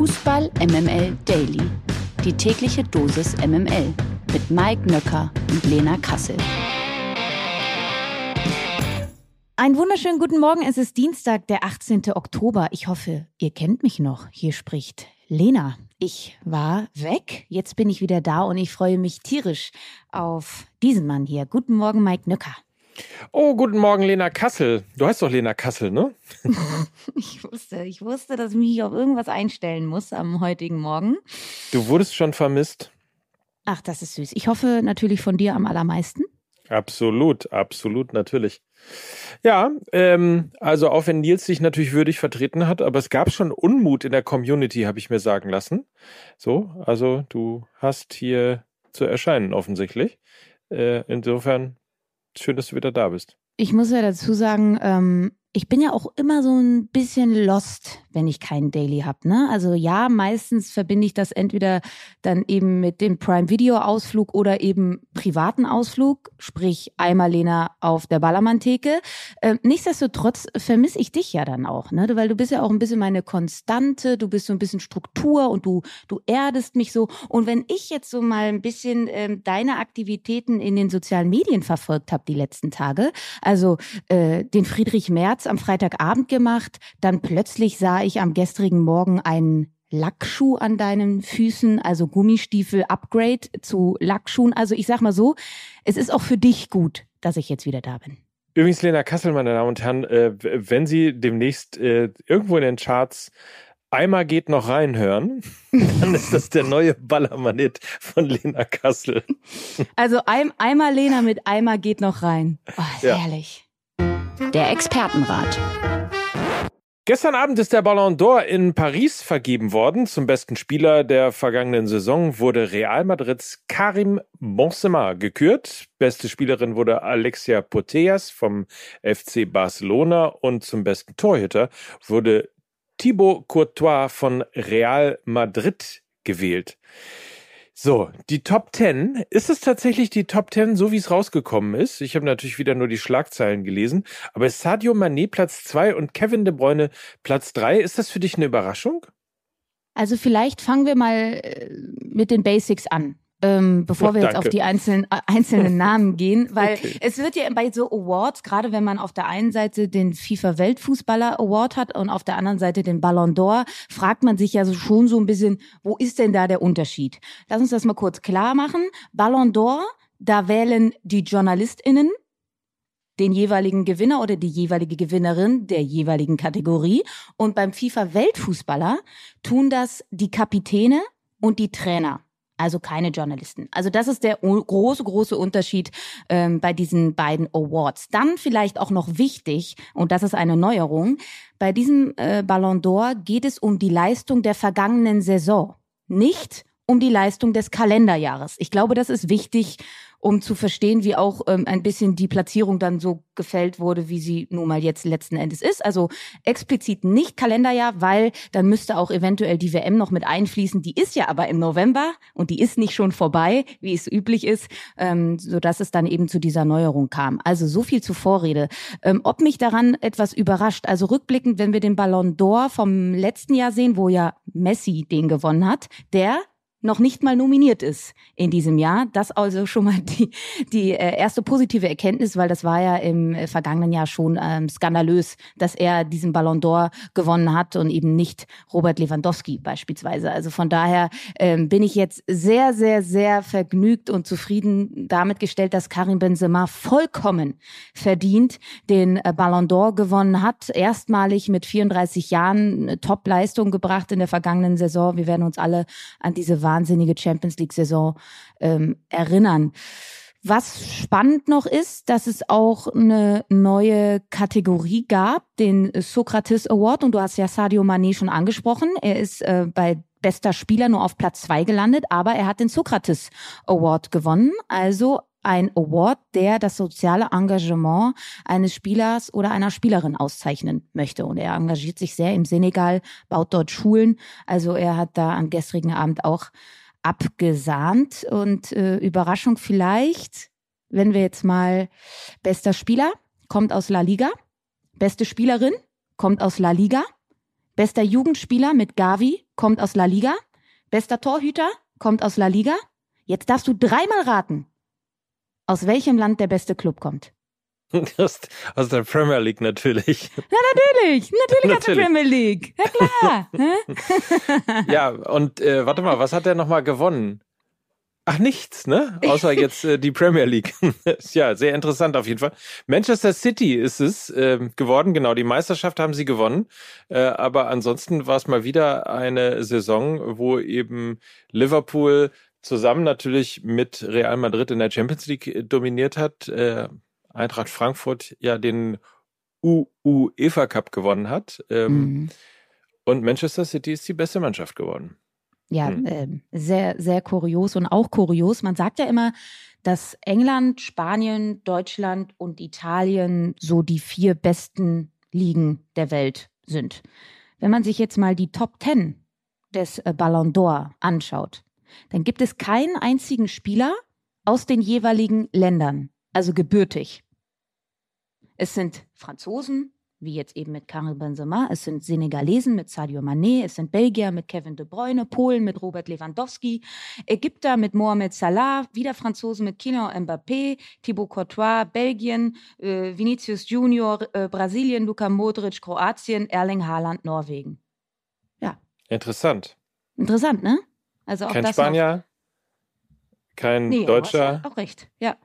Fußball MML Daily. Die tägliche Dosis MML mit Mike Nöcker und Lena Kassel. Einen wunderschönen guten Morgen. Es ist Dienstag, der 18. Oktober. Ich hoffe, ihr kennt mich noch. Hier spricht Lena. Ich war weg. Jetzt bin ich wieder da und ich freue mich tierisch auf diesen Mann hier. Guten Morgen, Mike Nöcker. Oh, guten Morgen, Lena Kassel. Du heißt doch Lena Kassel, ne? ich wusste, ich wusste, dass ich mich auf irgendwas einstellen muss am heutigen Morgen. Du wurdest schon vermisst. Ach, das ist süß. Ich hoffe natürlich von dir am allermeisten. Absolut, absolut, natürlich. Ja, ähm, also auch wenn Nils sich natürlich würdig vertreten hat, aber es gab schon Unmut in der Community, habe ich mir sagen lassen. So, also du hast hier zu erscheinen offensichtlich. Äh, insofern schön, dass du wieder da bist. Ich muss ja dazu sagen, ähm, ich bin ja auch immer so ein bisschen lost, wenn ich keinen Daily habe. Ne? Also ja, meistens verbinde ich das entweder dann eben mit dem Prime Video Ausflug oder eben privaten Ausflug, sprich einmal Lena auf der Ballermann-Theke. Ähm, nichtsdestotrotz vermisse ich dich ja dann auch, ne? weil du bist ja auch ein bisschen meine Konstante, du bist so ein bisschen Struktur und du, du erdest mich so. Und wenn ich jetzt so mal ein bisschen ähm, deine Aktivitäten in den sozialen Medien verfolgt habe die letzten Tage, also äh, den Friedrich Merz am Freitagabend gemacht, dann plötzlich sah ich am gestrigen Morgen einen Lackschuh an deinen Füßen, also Gummistiefel Upgrade zu Lackschuhen. Also ich sag mal so, es ist auch für dich gut, dass ich jetzt wieder da bin. Übrigens, Lena Kassel, meine Damen und Herren, äh, wenn Sie demnächst äh, irgendwo in den Charts Eimer geht noch reinhören, dann ist das der neue Ballermann-Hit von Lena Kassel. Also ein, Eimer Lena mit Eimer geht noch rein. Oh, ja. herrlich. Der Expertenrat. Gestern Abend ist der Ballon d'Or in Paris vergeben worden. Zum besten Spieler der vergangenen Saison wurde Real Madrids Karim Benzema gekürt. Beste Spielerin wurde Alexia Putellas vom FC Barcelona und zum besten Torhüter wurde Thibaut Courtois von Real Madrid gewählt. So, die Top 10. Ist es tatsächlich die Top 10, so wie es rausgekommen ist? Ich habe natürlich wieder nur die Schlagzeilen gelesen. Aber ist Sadio Mané Platz 2 und Kevin De Bruyne Platz 3? Ist das für dich eine Überraschung? Also vielleicht fangen wir mal äh, mit den Basics an ähm, bevor oh, wir jetzt auf die einzelnen, äh, einzelnen Namen gehen, weil okay. es wird ja bei so Awards, gerade wenn man auf der einen Seite den FIFA Weltfußballer Award hat und auf der anderen Seite den Ballon d'Or, fragt man sich ja so schon so ein bisschen, wo ist denn da der Unterschied? Lass uns das mal kurz klar machen. Ballon d'Or, da wählen die JournalistInnen den jeweiligen Gewinner oder die jeweilige Gewinnerin der jeweiligen Kategorie. Und beim FIFA Weltfußballer tun das die Kapitäne und die Trainer also keine Journalisten. Also das ist der große, große Unterschied ähm, bei diesen beiden Awards. Dann vielleicht auch noch wichtig, und das ist eine Neuerung, bei diesem äh, Ballon d'Or geht es um die Leistung der vergangenen Saison, nicht um die Leistung des Kalenderjahres. Ich glaube, das ist wichtig um zu verstehen, wie auch ähm, ein bisschen die Platzierung dann so gefällt wurde, wie sie nun mal jetzt letzten Endes ist. Also explizit nicht Kalenderjahr, weil dann müsste auch eventuell die WM noch mit einfließen. Die ist ja aber im November und die ist nicht schon vorbei, wie es üblich ist, ähm, so dass es dann eben zu dieser Neuerung kam. Also so viel zur Vorrede. Ähm, ob mich daran etwas überrascht, also rückblickend, wenn wir den Ballon d'Or vom letzten Jahr sehen, wo ja Messi den gewonnen hat, der noch nicht mal nominiert ist in diesem Jahr. Das also schon mal die, die äh, erste positive Erkenntnis, weil das war ja im äh, vergangenen Jahr schon ähm, skandalös, dass er diesen Ballon d'Or gewonnen hat und eben nicht Robert Lewandowski beispielsweise. Also von daher ähm, bin ich jetzt sehr, sehr, sehr vergnügt und zufrieden damit gestellt, dass Karim Benzema vollkommen verdient den äh, Ballon d'Or gewonnen hat. Erstmalig mit 34 Jahren Top-Leistung gebracht in der vergangenen Saison. Wir werden uns alle an diese wahnsinnige Champions League-Saison ähm, erinnern. Was spannend noch ist, dass es auch eine neue Kategorie gab, den Sokrates Award. Und du hast ja Sadio Mané schon angesprochen. Er ist äh, bei bester Spieler nur auf Platz zwei gelandet, aber er hat den Sokrates Award gewonnen. Also ein Award, der das soziale Engagement eines Spielers oder einer Spielerin auszeichnen möchte. Und er engagiert sich sehr im Senegal, baut dort Schulen. Also er hat da am gestrigen Abend auch abgesahnt. Und äh, Überraschung vielleicht, wenn wir jetzt mal bester Spieler kommt aus La Liga, beste Spielerin kommt aus La Liga, bester Jugendspieler mit Gavi kommt aus La Liga. Bester Torhüter kommt aus La Liga. Jetzt darfst du dreimal raten, aus welchem Land der beste Club kommt. Aus, aus der Premier League natürlich. Na natürlich, natürlich, aus der Premier League. Ja klar. ja, und äh, warte mal, was hat er nochmal gewonnen? Ach, nichts, ne? Außer jetzt äh, die Premier League. ja, sehr interessant auf jeden Fall. Manchester City ist es äh, geworden, genau, die Meisterschaft haben sie gewonnen. Äh, aber ansonsten war es mal wieder eine Saison, wo eben Liverpool zusammen natürlich mit Real Madrid in der Champions League äh, dominiert hat. Äh, Eintracht Frankfurt ja den UEFA Cup gewonnen hat. Ähm, mhm. Und Manchester City ist die beste Mannschaft geworden. Ja, hm. äh, sehr, sehr kurios und auch kurios. Man sagt ja immer, dass England, Spanien, Deutschland und Italien so die vier besten Ligen der Welt sind. Wenn man sich jetzt mal die Top Ten des äh, Ballon d'Or anschaut, dann gibt es keinen einzigen Spieler aus den jeweiligen Ländern, also gebürtig. Es sind Franzosen, wie jetzt eben mit Karim Benzema, es sind Senegalesen mit Sadio Mané, es sind Belgier mit Kevin De Bruyne, Polen mit Robert Lewandowski, Ägypter mit Mohamed Salah, wieder Franzosen mit Kylian Mbappé, Thibaut Courtois, Belgien, äh, Vinicius Junior, äh, Brasilien, Luka Modric, Kroatien, Erling Haaland, Norwegen. Ja. Interessant. Interessant, ne? Also auch kein das Spanier, noch. kein nee, Deutscher. Auch recht, ja.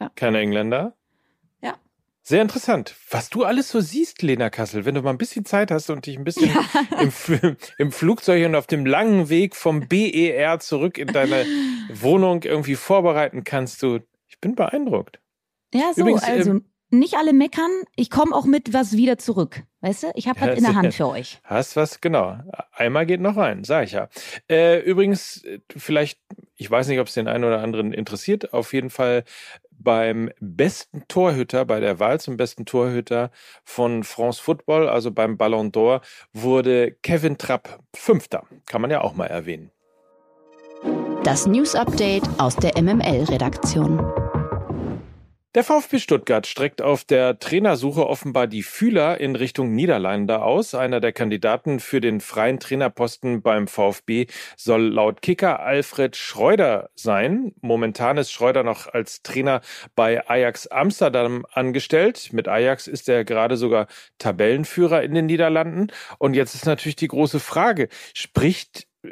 ja. Kein Engländer. Sehr interessant, was du alles so siehst, Lena Kassel. Wenn du mal ein bisschen Zeit hast und dich ein bisschen ja. im, im, Flugzeug und auf dem langen Weg vom BER zurück in deine Wohnung irgendwie vorbereiten kannst, du, ich bin beeindruckt. Ja, so, Übrigens, also ähm, nicht alle meckern. Ich komme auch mit was wieder zurück. Weißt du, ich habe was in der Hand für euch. Hast was, genau. Einmal geht noch rein, sag ich ja. Äh, übrigens, vielleicht, ich weiß nicht, ob es den einen oder anderen interessiert, auf jeden Fall beim besten Torhüter, bei der Wahl zum besten Torhüter von France Football, also beim Ballon d'Or, wurde Kevin Trapp Fünfter. Kann man ja auch mal erwähnen. Das News Update aus der MML-Redaktion. Der VfB Stuttgart streckt auf der Trainersuche offenbar die Fühler in Richtung Niederlande aus. Einer der Kandidaten für den freien Trainerposten beim VfB soll laut Kicker Alfred Schreuder sein. Momentan ist Schreuder noch als Trainer bei Ajax Amsterdam angestellt. Mit Ajax ist er gerade sogar Tabellenführer in den Niederlanden. Und jetzt ist natürlich die große Frage, spricht äh,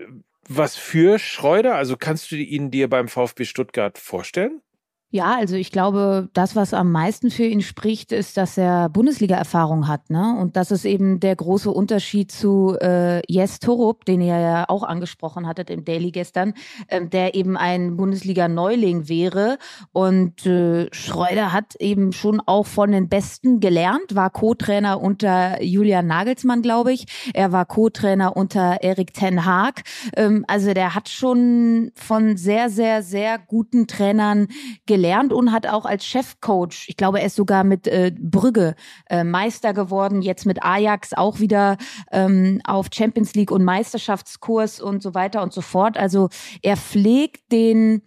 was für Schreuder? Also kannst du ihn dir beim VfB Stuttgart vorstellen? Ja, also ich glaube, das, was am meisten für ihn spricht, ist, dass er Bundesliga-Erfahrung hat, ne? Und das ist eben der große Unterschied zu äh, Jes Torup, den ihr ja auch angesprochen hattet im Daily gestern, ähm, der eben ein Bundesliga-Neuling wäre. Und äh, Schreuder hat eben schon auch von den Besten gelernt, war Co-Trainer unter Julian Nagelsmann, glaube ich. Er war Co-Trainer unter Erik Ten Haag. Ähm, also der hat schon von sehr, sehr, sehr guten Trainern gelernt gelernt und hat auch als Chefcoach, ich glaube, er ist sogar mit äh, Brügge äh, Meister geworden, jetzt mit Ajax auch wieder ähm, auf Champions League und Meisterschaftskurs und so weiter und so fort. Also er pflegt den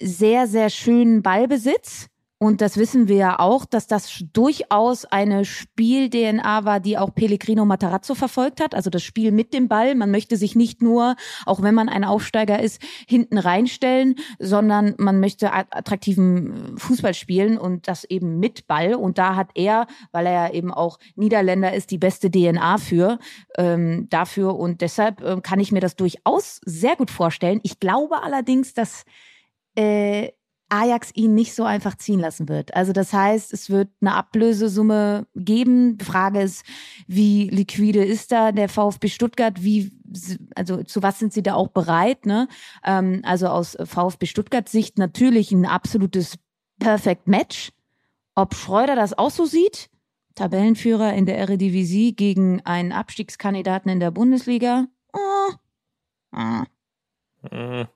sehr, sehr schönen Ballbesitz und das wissen wir ja auch, dass das durchaus eine Spiel-DNA war, die auch Pellegrino Matarazzo verfolgt hat. Also das Spiel mit dem Ball. Man möchte sich nicht nur, auch wenn man ein Aufsteiger ist, hinten reinstellen, sondern man möchte attraktiven Fußball spielen und das eben mit Ball. Und da hat er, weil er ja eben auch Niederländer ist, die beste DNA für ähm, dafür. Und deshalb äh, kann ich mir das durchaus sehr gut vorstellen. Ich glaube allerdings, dass äh, Ajax ihn nicht so einfach ziehen lassen wird. Also das heißt, es wird eine Ablösesumme geben. Die Frage ist, wie liquide ist da der VfB Stuttgart? Wie, also zu was sind sie da auch bereit? Ne? Ähm, also aus VfB Stuttgart Sicht natürlich ein absolutes Perfect Match. Ob Schreuder das auch so sieht? Tabellenführer in der Eredivisie gegen einen Abstiegskandidaten in der Bundesliga? Oh. Ah. Mhm.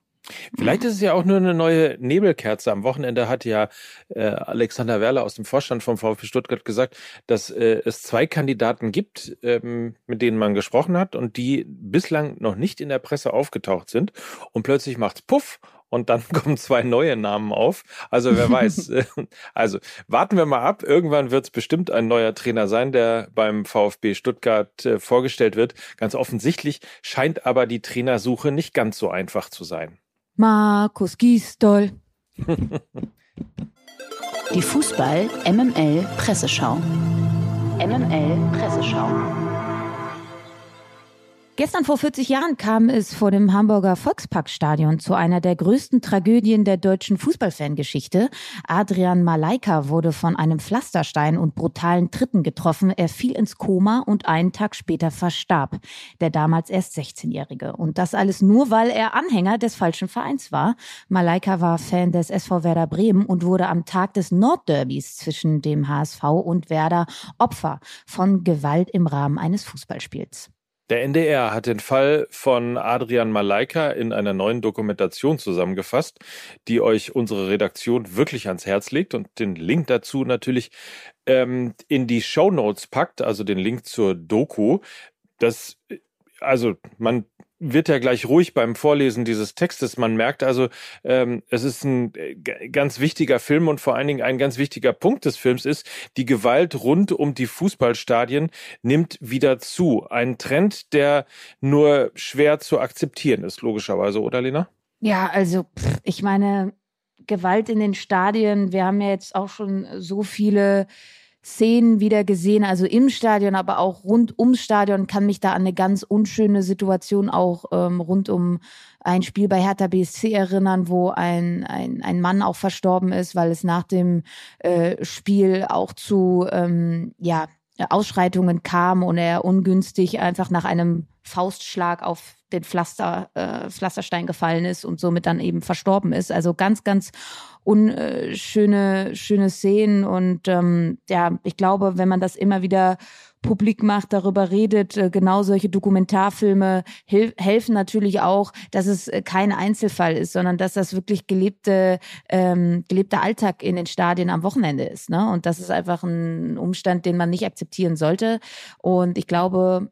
Vielleicht ist es ja auch nur eine neue Nebelkerze. Am Wochenende hat ja äh, Alexander Werler aus dem Vorstand vom VfB Stuttgart gesagt, dass äh, es zwei Kandidaten gibt, ähm, mit denen man gesprochen hat und die bislang noch nicht in der Presse aufgetaucht sind. Und plötzlich macht's Puff und dann kommen zwei neue Namen auf. Also wer weiß. also warten wir mal ab. Irgendwann wird es bestimmt ein neuer Trainer sein, der beim VfB Stuttgart äh, vorgestellt wird. Ganz offensichtlich scheint aber die Trainersuche nicht ganz so einfach zu sein. Markus Gisdol. die Fußball MML Presseschau. MML Presseschau. Gestern vor 40 Jahren kam es vor dem Hamburger Volksparkstadion zu einer der größten Tragödien der deutschen Fußballfangeschichte. Adrian Malaika wurde von einem Pflasterstein und brutalen Tritten getroffen. Er fiel ins Koma und einen Tag später verstarb. Der damals erst 16-Jährige. Und das alles nur, weil er Anhänger des falschen Vereins war. Malaika war Fan des SV Werder Bremen und wurde am Tag des Nordderbys zwischen dem HSV und Werder Opfer von Gewalt im Rahmen eines Fußballspiels. Der NDR hat den Fall von Adrian Malaika in einer neuen Dokumentation zusammengefasst, die euch unsere Redaktion wirklich ans Herz legt und den Link dazu natürlich ähm, in die Show Notes packt, also den Link zur Doku. Das also man wird ja gleich ruhig beim Vorlesen dieses Textes. Man merkt also, ähm, es ist ein äh, ganz wichtiger Film und vor allen Dingen ein ganz wichtiger Punkt des Films ist, die Gewalt rund um die Fußballstadien nimmt wieder zu. Ein Trend, der nur schwer zu akzeptieren ist, logischerweise, oder Lena? Ja, also ich meine, Gewalt in den Stadien, wir haben ja jetzt auch schon so viele Szenen wieder gesehen, also im Stadion, aber auch rund ums Stadion, kann mich da an eine ganz unschöne Situation auch ähm, rund um ein Spiel bei Hertha BSC erinnern, wo ein, ein, ein Mann auch verstorben ist, weil es nach dem äh, Spiel auch zu ähm, ja, Ausschreitungen kam und er ungünstig einfach nach einem Faustschlag auf den Pflaster, äh, Pflasterstein gefallen ist und somit dann eben verstorben ist. Also ganz, ganz unschöne schöne Szenen und ähm, ja, ich glaube, wenn man das immer wieder publik macht, darüber redet, äh, genau solche Dokumentarfilme hel helfen natürlich auch, dass es äh, kein Einzelfall ist, sondern dass das wirklich gelebte ähm, gelebter Alltag in den Stadien am Wochenende ist, ne? Und das ist einfach ein Umstand, den man nicht akzeptieren sollte. Und ich glaube,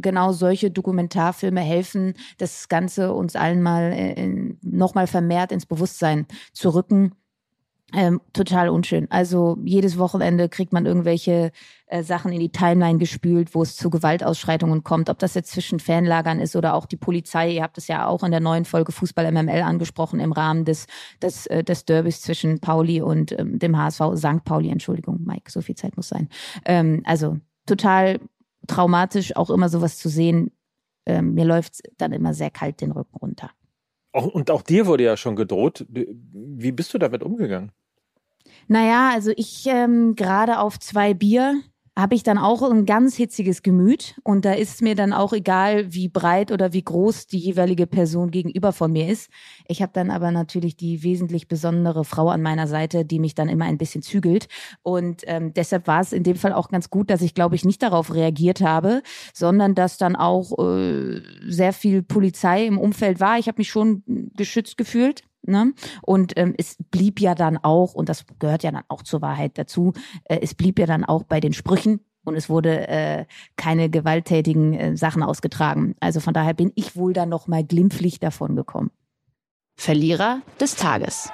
genau solche Dokumentarfilme helfen, das Ganze uns allen mal äh, nochmal vermehrt ins Bewusstsein zu rücken. Ähm, total unschön. Also jedes Wochenende kriegt man irgendwelche äh, Sachen in die Timeline gespült, wo es zu Gewaltausschreitungen kommt. Ob das jetzt zwischen Fanlagern ist oder auch die Polizei. Ihr habt es ja auch in der neuen Folge Fußball MML angesprochen im Rahmen des, des, äh, des Derbys zwischen Pauli und ähm, dem HSV, St. Pauli, Entschuldigung, Mike, so viel Zeit muss sein. Ähm, also total traumatisch, auch immer sowas zu sehen. Ähm, mir läuft dann immer sehr kalt den Rücken runter. Auch, und auch dir wurde ja schon gedroht. Wie bist du damit umgegangen? Naja, also ich ähm, gerade auf zwei Bier habe ich dann auch ein ganz hitziges Gemüt und da ist mir dann auch egal, wie breit oder wie groß die jeweilige Person gegenüber von mir ist. Ich habe dann aber natürlich die wesentlich besondere Frau an meiner Seite, die mich dann immer ein bisschen zügelt und ähm, deshalb war es in dem Fall auch ganz gut, dass ich glaube ich nicht darauf reagiert habe, sondern dass dann auch äh, sehr viel Polizei im Umfeld war. Ich habe mich schon geschützt gefühlt Ne? Und ähm, es blieb ja dann auch, und das gehört ja dann auch zur Wahrheit dazu, äh, es blieb ja dann auch bei den Sprüchen und es wurde äh, keine gewalttätigen äh, Sachen ausgetragen. Also von daher bin ich wohl dann noch mal glimpflich davon gekommen. Verlierer des Tages.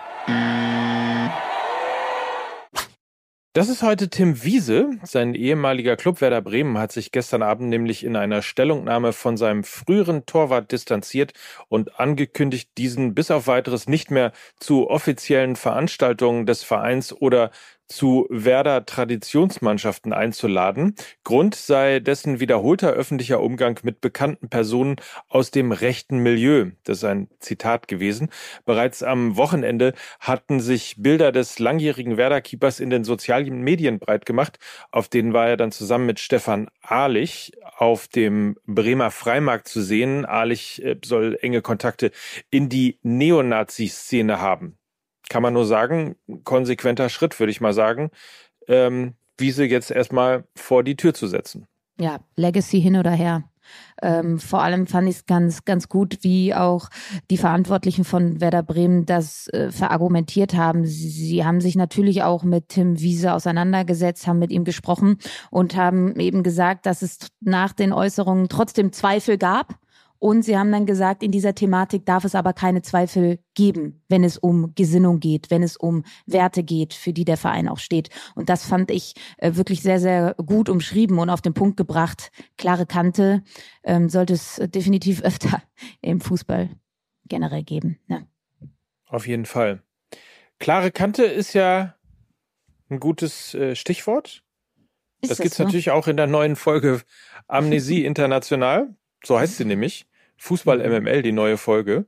Das ist heute Tim Wiese. Sein ehemaliger Club Werder Bremen hat sich gestern Abend nämlich in einer Stellungnahme von seinem früheren Torwart distanziert und angekündigt, diesen bis auf weiteres nicht mehr zu offiziellen Veranstaltungen des Vereins oder zu Werder Traditionsmannschaften einzuladen. Grund sei dessen wiederholter öffentlicher Umgang mit bekannten Personen aus dem rechten Milieu. Das ist ein Zitat gewesen. Bereits am Wochenende hatten sich Bilder des langjährigen Werder-Keepers in den sozialen Medien breit gemacht. Auf denen war er dann zusammen mit Stefan Ahlich auf dem Bremer Freimarkt zu sehen. Ahlich äh, soll enge Kontakte in die Neonazi-Szene haben kann man nur sagen, konsequenter Schritt, würde ich mal sagen, ähm, Wiese jetzt erstmal vor die Tür zu setzen. Ja, Legacy hin oder her. Ähm, vor allem fand ich es ganz, ganz gut, wie auch die Verantwortlichen von Werder Bremen das äh, verargumentiert haben. Sie, sie, haben sich natürlich auch mit Tim Wiese auseinandergesetzt, haben mit ihm gesprochen und haben eben gesagt, dass es nach den Äußerungen trotzdem Zweifel gab Und sie haben dann gesagt, in dieser Thematik darf es aber keine Zweifel geben, wenn es um Gesinnung geht, wenn es um Werte geht, für die der Verein auch steht. Und das fand ich äh, wirklich sehr, sehr gut umschrieben und auf den Punkt gebracht. Klare Kante ähm, sollte es definitiv öfter im Fußball generell geben. Ne? Auf jeden Fall. Klare Kante ist ja ein gutes äh, Stichwort. Ist das, das gibt es so? natürlich auch in der neuen Folge Amnesie International. So heißt sie nämlich. Fußball MML, die neue Folge.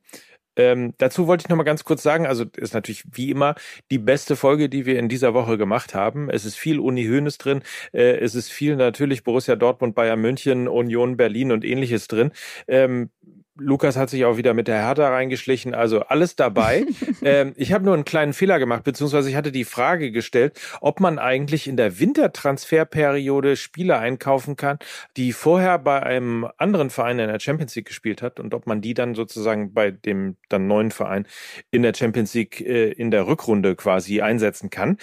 Ähm, dazu wollte ich noch mal ganz kurz sagen, also ist natürlich wie immer die beste Folge, die wir in dieser Woche gemacht haben. Es ist viel Uni Hoeneß drin, äh, es ist viel natürlich Borussia Dortmund, Bayern München, Union Berlin und ähnliches drin. Ähm, Lukas hat sich auch wieder mit der Hertha reingeschlichen, also alles dabei. ähm, ich habe nur einen kleinen Fehler gemacht, beziehungsweise ich hatte die Frage gestellt, ob man eigentlich in der Wintertransferperiode Spieler einkaufen kann, die vorher bei einem anderen Verein in der Champions League gespielt hat und ob man die dann sozusagen bei dem dann neuen Verein in der Champions League äh, in der Rückrunde quasi einsetzen kann.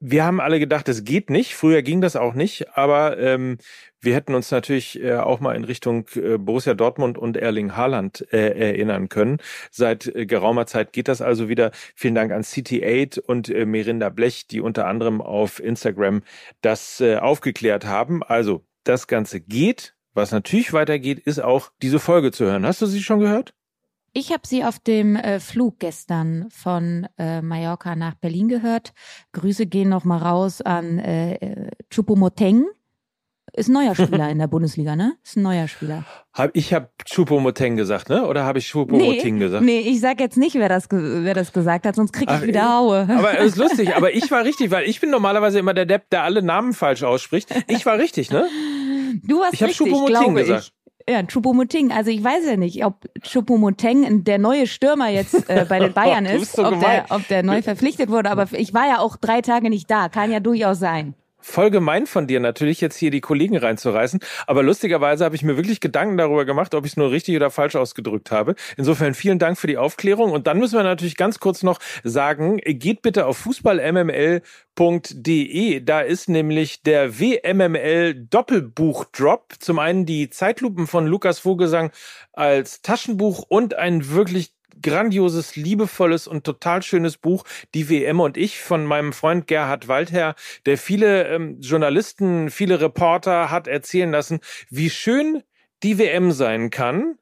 Wir haben alle gedacht, es geht nicht. Früher ging das auch nicht, aber ähm, wir hätten uns natürlich äh, auch mal in Richtung äh, Borussia Dortmund und Erling Haaland äh, erinnern können. Seit äh, geraumer Zeit geht das also wieder. Vielen Dank an CT8 und äh, Merinda Blech, die unter anderem auf Instagram das äh, aufgeklärt haben. Also das Ganze geht. Was natürlich weitergeht, ist auch diese Folge zu hören. Hast du sie schon gehört? Ich habe sie auf dem äh, Flug gestern von äh, Mallorca nach Berlin gehört. Grüße gehen noch mal raus an äh, äh Chupomoteng. Ist ein neuer Spieler in der Bundesliga, ne? Ist ein neuer Spieler. Hab, ich habe Chupomoteng gesagt, ne? Oder habe ich Chupomoteng nee, gesagt? Nee, ich sag jetzt nicht, wer das, wer das gesagt hat, sonst krieg ich Ach, wieder Haue. Aber es ist lustig, aber ich war richtig, weil ich bin normalerweise immer der Depp, der alle Namen falsch ausspricht. Ich war richtig, ne? Du hast ich hab richtig, Chupomoteng gesagt. Ich. Ja, Choupo-Moting. Also ich weiß ja nicht, ob Choupo-Moting der neue Stürmer jetzt äh, bei den Bayern ist, so ob, der, ob der neu verpflichtet wurde. Aber ich war ja auch drei Tage nicht da. Kann ja durchaus sein voll gemein von dir natürlich jetzt hier die Kollegen reinzureißen, aber lustigerweise habe ich mir wirklich Gedanken darüber gemacht, ob ich es nur richtig oder falsch ausgedrückt habe. Insofern vielen Dank für die Aufklärung und dann müssen wir natürlich ganz kurz noch sagen, geht bitte auf fußballmml.de, da ist nämlich der WMML Doppelbuch-Drop. Zum einen die Zeitlupen von Lukas Vogelsang als Taschenbuch und ein wirklich grandioses, liebevolles und total schönes Buch, Die WM und ich, von meinem Freund Gerhard Waldherr, der viele ähm, Journalisten, viele Reporter hat erzählen lassen, wie schön die WM sein kann.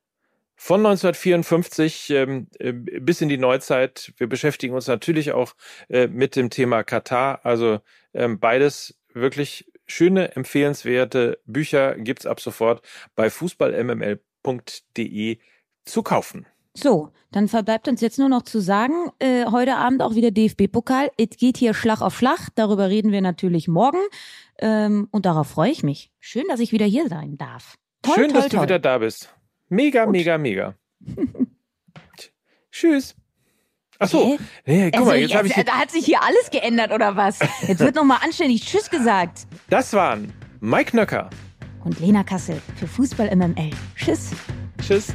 Von 1954 ähm, äh, bis in die Neuzeit. Wir beschäftigen uns natürlich auch äh, mit dem Thema Katar. Also ähm, beides wirklich schöne, empfehlenswerte Bücher gibt's ab sofort bei fußballmml.de zu kaufen. So, dann verbleibt uns jetzt nur noch zu sagen, äh, heute Abend auch wieder DFB-Pokal. Es geht hier Schlag auf Schlag. Darüber reden wir natürlich morgen. Ähm, und darauf freue ich mich. Schön, dass ich wieder hier sein darf. Toll, Schön, toll, dass toll. du wieder da bist. Mega, und? mega, mega. Tschüss. Ach so. Nee, guck also, mal, jetzt, habe ich. Da hat sich hier alles geändert, oder was? Jetzt wird nochmal anständig Tschüss gesagt. Das waren Mike Nöcker und Lena Kassel für Fußball MML. Tschüss. Tschüss.